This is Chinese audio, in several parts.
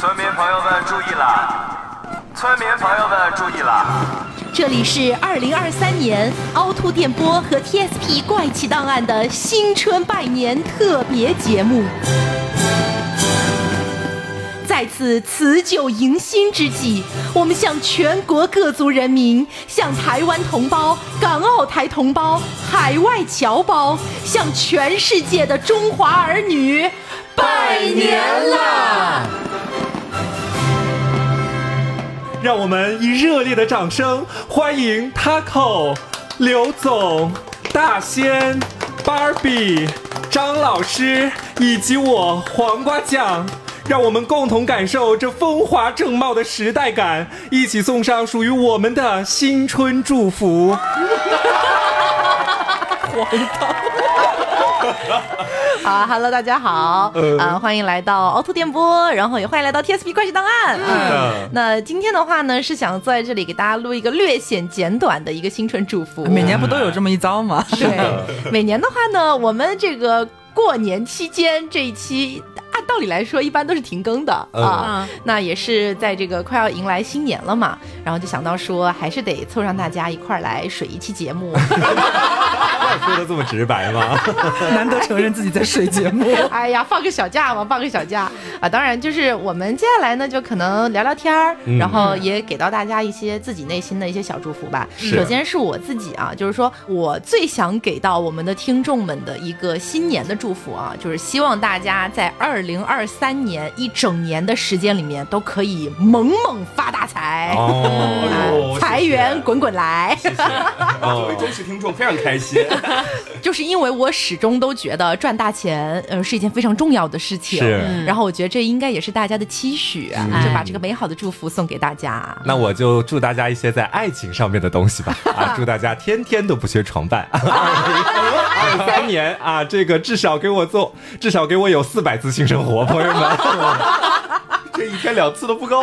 村民朋友们注意了！村民朋友们注意了！这里是二零二三年凹凸电波和 TSP 怪奇档案的新春拜年特别节目。在此辞旧迎新之际，我们向全国各族人民、向台湾同胞、港澳台同胞、海外侨胞、向全世界的中华儿女拜年啦！让我们以热烈的掌声欢迎 Taco、刘总、大仙、Barbie、张老师以及我黄瓜酱。让我们共同感受这风华正茂的时代感，一起送上属于我们的新春祝福。荒唐。好，Hello，大家好，啊，欢迎来到凹凸电波，然后也欢迎来到 TSP 怪奇档案。嗯，那今天的话呢，是想坐在这里给大家录一个略显简短的一个新春祝福。每年不都有这么一遭吗？对，每年的话呢，我们这个过年期间这一期。按道理来说，一般都是停更的啊。那也是在这个快要迎来新年了嘛，然后就想到说，还是得凑上大家一块儿来水一期节目。要说的这么直白吗？难得承认自己在水节目。哎呀，放个小假嘛，放个小假啊。当然，就是我们接下来呢，就可能聊聊天儿，然后也给到大家一些自己内心的一些小祝福吧。首先是我自己啊，就是说我最想给到我们的听众们的一个新年的祝福啊，就是希望大家在二零。二三年一整年的时间里面，都可以猛猛发大财，财源滚滚来。作为忠实听众，非常开心。就是因为我始终都觉得赚大钱，呃，是一件非常重要的事情。是。然后我觉得这应该也是大家的期许，就把这个美好的祝福送给大家。那我就祝大家一些在爱情上面的东西吧。啊，祝大家天天都不缺床伴。二三年啊，这个至少给我做，至少给我有四百次性生活，朋友们，这一天两次都不够。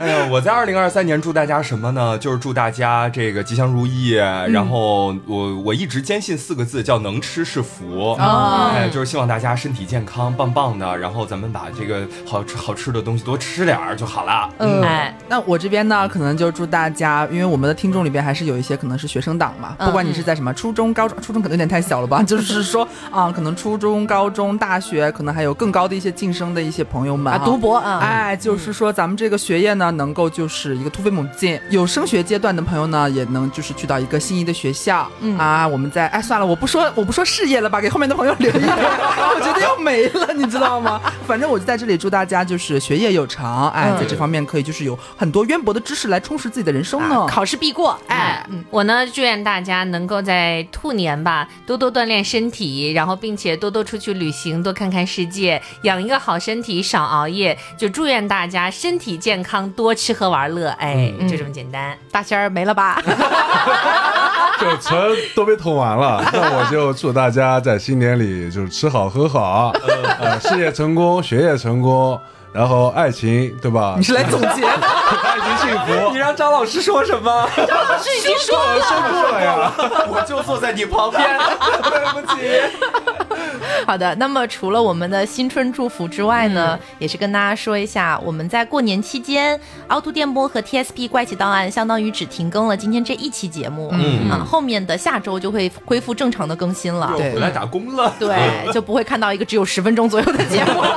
哎呀，我在二零二三年祝大家什么呢？就是祝大家这个吉祥如意。然后我我一直坚信四个字，叫能吃是福。哎，就是希望大家身体健康，棒棒的。然后咱们把这个好吃好吃的东西多吃点儿就好了。嗯，哎，那我这边呢，可能就祝大家，因为我们的听众里边还是有一些可能是学生党嘛，不管你是在什么初中、高中，初中可能有点太小了吧，就是说 啊，可能初中、高中、大学，可能还有更高的一些晋升的一些朋友们啊，读博啊，哎，就是说咱们这个学业呢。能够就是一个突飞猛进，有升学阶段的朋友呢，也能就是去到一个心仪的学校啊。我们在哎算了，我不说 我不说事业了吧，给后面的朋友留一点，我觉得要没了，你知道吗？反正我就在这里祝大家就是学业有成，哎，在这方面可以就是有很多渊博的知识来充实自己的人生呢。考试必过，哎，我呢祝愿大家能够在兔年吧多多锻炼身体，然后并且多多出去旅行，多看看世界，养一个好身体，少熬夜。就祝愿大家身体健康。多吃喝玩乐，哎，就这么简单。大仙儿没了吧？就全都被捅完了。那我就祝大家在新年里就是吃好喝好，呃，事业成功，学业成功。然后爱情，对吧？你是来总结的，爱情幸福。你让张老师说什么？张老师已经说了，说过呀。我就坐在你旁边，对不起。好的，那么除了我们的新春祝福之外呢，也是跟大家说一下，我们在过年期间，凹凸电波和 TSP 怪奇档案相当于只停更了今天这一期节目，嗯啊，后面的下周就会恢复正常的更新了。对，回来打工了。对，就不会看到一个只有十分钟左右的节目。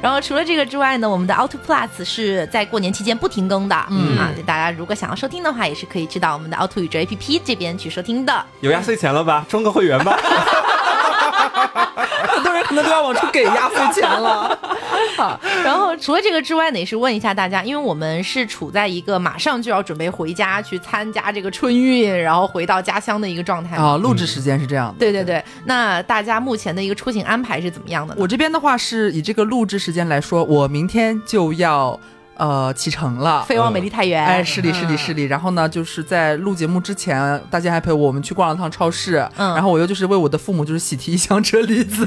然后除了这个之外呢，我们的 Auto Plus 是在过年期间不停更的，嗯啊，大家如果想要收听的话，也是可以去到我们的凹凸宇宙 APP 这边去收听的。有压岁钱了吧？充个会员吧。很多人可能都要往出给压岁钱了。好，然后除了这个之外呢，也是问一下大家，因为我们是处在一个马上就要准备回家去参加这个春运，然后回到家乡的一个状态啊。录制时间是这样的。对对对，那大家目前的一个出行安排是怎么样的？我这边的话是以这个录制时间来说，我明天就要。呃启程了。飞往美丽太原。哎，是的，是的，是的。然后呢，就是在录节目之前，大家还陪我们去逛了趟超市。嗯然后我又就是为我的父母就是喜提一箱车厘子，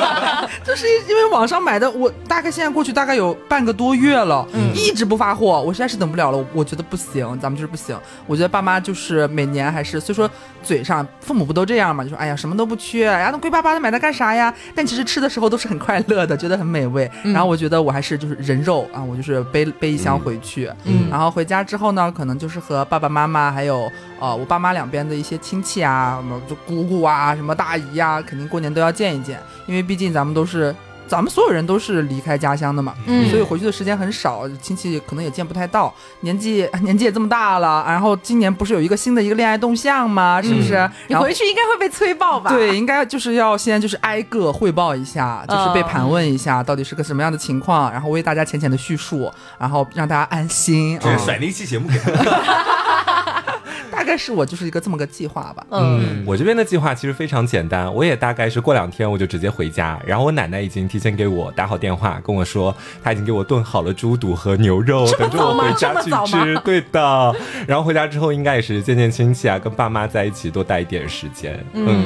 就是因为网上买的，我大概现在过去大概有半个多月了，一直不发货，我实在是等不了了。我我觉得不行，咱们就是不行。我觉得爸妈就是每年还是，虽说嘴上父母不都这样嘛，就说哎呀什么都不缺，哎呀那贵巴巴的买它干啥呀？但其实吃的时候都是很快乐的，觉得很美味。然后我觉得我还是就是人肉啊，我就是背背一箱回去，嗯。然后回家之后呢，可能就是和爸爸妈妈还有呃我爸妈两边的一些亲戚啊，什么就姑姑啊，什么大姨啊，肯定过年都要见一见，因为毕竟咱们都是。咱们所有人都是离开家乡的嘛，嗯所以回去的时间很少，亲戚可能也见不太到。年纪 年纪也这么大了，然后今年不是有一个新的一个恋爱动向吗？是不是？你回去应该会被催爆吧？对，应该就是要先就是挨个汇报一下，就是被盘问一下到底是个什么样的情况，然后为大家浅浅的叙述，然后让大家安心。这是嗯甩那期节目给他。大概是我就是一个这么个计划吧。嗯，我这边的计划其实非常简单，我也大概是过两天我就直接回家，然后我奶奶已经提前给我打好电话，跟我说她已经给我炖好了猪肚和牛肉，等着我回家去吃。对的，然后回家之后应该也是见见亲戚啊，跟爸妈在一起多待一点时间。嗯，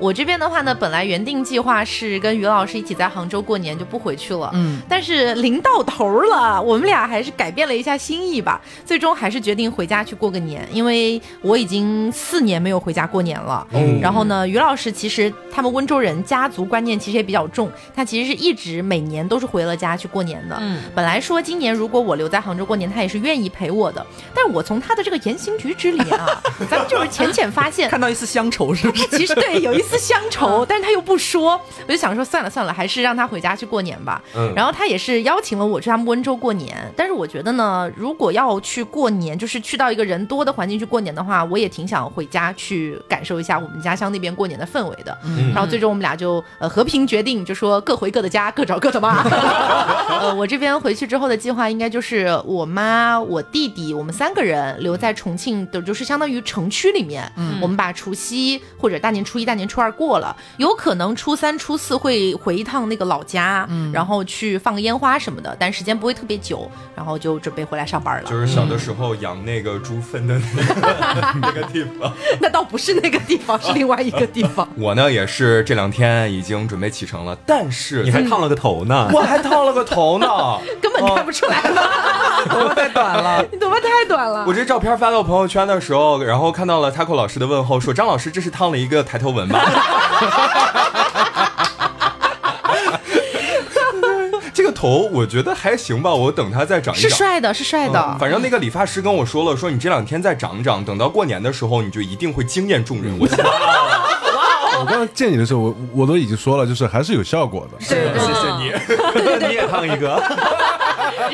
我这边的话呢，本来原定计划是跟于老师一起在杭州过年，就不回去了。嗯，但是临到头了，我们俩还是改变了一下心意吧，最终还是决定回家去过个年，因为我已经四年没有回家过年了。然后呢，于老师其实他们温州人家族观念其实也比较重，他其实是一直每年都是回了家去过年的。嗯，本来说今年如果我留在杭州过年，他也是愿意陪我的，但是我从他的这个言行举止里面啊，咱们就是浅浅发现，看到一丝乡愁，是不是？其实对有一丝乡愁，但是他又不说，我就想说算了算了，还是让他回家去过年吧。嗯然后他也是邀请了我去他们温州过年，但是我觉得呢，如果要去过年，就是去到一个人多的环境去过年的话，我也挺想回家去感受一下我们家乡那边过年的氛围的。嗯然后最终我们俩就呃和平决定，就说各回各的家，各找各的妈。呃，我这边回去之后的计划应该就是我妈、我弟弟，我们三个人留在重庆的，就是相当于城区里面。嗯我们把除夕或者大年初一、大年初二过了，有可能初三、初四会回一趟那个老家，嗯然后去放个烟花什么的，但时间不会特别久，然后就准备回来上班了。就是小的时候养那个猪粪的那个 那个地方。那倒不是那个地方，是另外一个地方。我呢也是这两天已经准备启程了，但是你还烫了个头呢。我还烫了个头呢，根本看不出来了？头发太短了。你头发太短了我。这照片发到朋友圈的时候，然后看到了 Taco 老师的问候，说张老师这是烫了一个抬头纹吧？这个头我觉得还行吧，我等它再长一长。是帅的，是帅的。嗯反正那个理发师跟我说了，说你这两天再长长，等到过年的时候，你就一定会惊艳众人。我想，我刚刚见你的时候，我我都已经说了，就是还是有效果的。谢谢你。你也烫一个。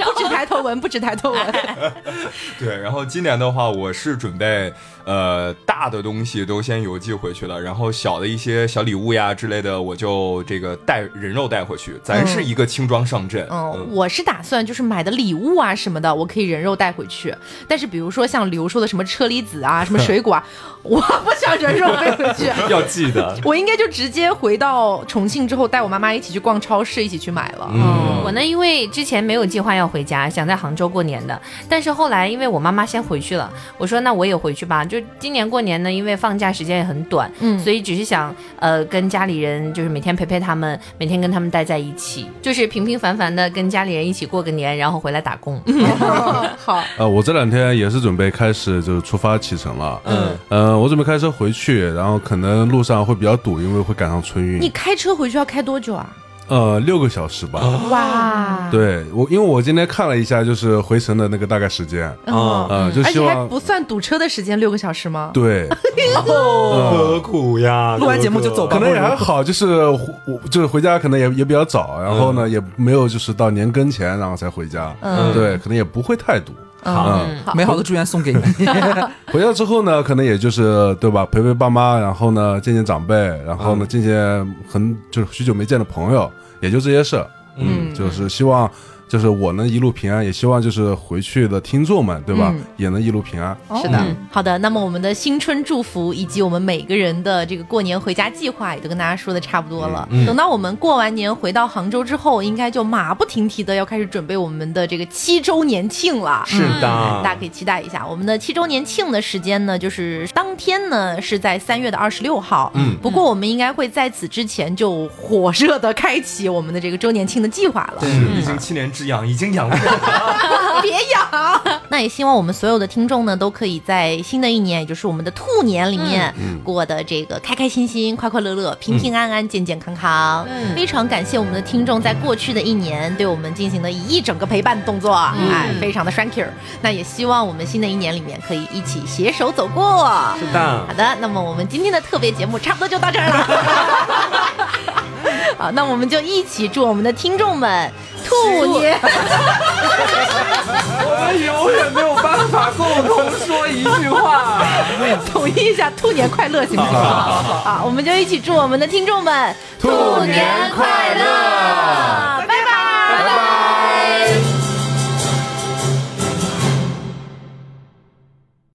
不止抬头纹，不止抬头纹。对，然后今年的话，我是准备呃大的东西都先邮寄回去了，然后小的一些小礼物呀之类的，我就这个带人肉带回去。咱是一个轻装上阵。嗯，我是打算就是买的礼物啊什么的，我可以人肉带回去。但是比如说像刘说的什么车厘子啊、什么水果啊，我不想人肉背回去。要记得。我应该就直接回到重庆之后，带我妈妈一起去逛超市，一起去买了。嗯我呢，因为之前没有计划要回家，想在杭州过年的，但是后来因为我妈妈先回去了，我说那我也回去吧。就今年过年呢，因为放假时间也很短，嗯所以只是想呃跟家里人就是每天陪陪他们，每天跟他们待在一起，就是平平凡凡的跟家里人一起过个年，然后回来打工。好，呃，我这两天也是准备开始就是出发启程了。嗯，呃，我准备开车回去，然后可能路上会比较堵，因为会赶上春运。你开车回去要开多久啊？呃，六个小时吧。哇，对我，因为我今天看了一下，就是回程的那个大概时间，啊，呃，就而且还希望不算堵车的时间，六个小时吗？对，何苦呀？录完节目就走吧可能也还好，就是我就是回家可能也也比较早，然后呢也没有就是到年跟前然后才回家，嗯对，可能也不会太堵。好嗯，美好的祝愿送给你。回家之后呢，可能也就是对吧，陪陪爸妈，然后呢见见长辈，然后呢见见很就是许久没见的朋友，也就这些事。嗯，就是希望就是我能一路平安，也希望就是回去的听众们，对吧，嗯也能一路平安。是的嗯，好的。那么我们的新春祝福以及我们每个人的这个过年回家计划也都跟大家说的差不多了。嗯嗯等到我们过完年回到杭州之后，应该就马不停蹄的要开始准备我们的这个七周年庆了。是的，大家可以期待一下我们的七周年庆的时间呢，就是当天呢是在三月的二十六号。嗯不过我们应该会在此之前就火热的开启我们的这个周年庆的计划了。是，毕竟七年之痒已经养过了了。别养。那也希望我们所有的听众呢，都可以在新的一年，也就是我们的兔年里面，过得这个开开心心、快快乐乐、平平安安、健健康康。嗯非常感谢我们的听众在过去的一年对我们进行的一整个陪伴动作，哎，非常的 thank you。那也希望我们新的一年里面可以一起携手走过。是的好，的，那么我们今天的特别节目差不多就到这儿了。好，那我们就一起祝我们的听众们兔年。我们永远没有办法共同说一句话。统一一下兔年快乐，行不行？好，我们就一起祝我们的听众们兔年快乐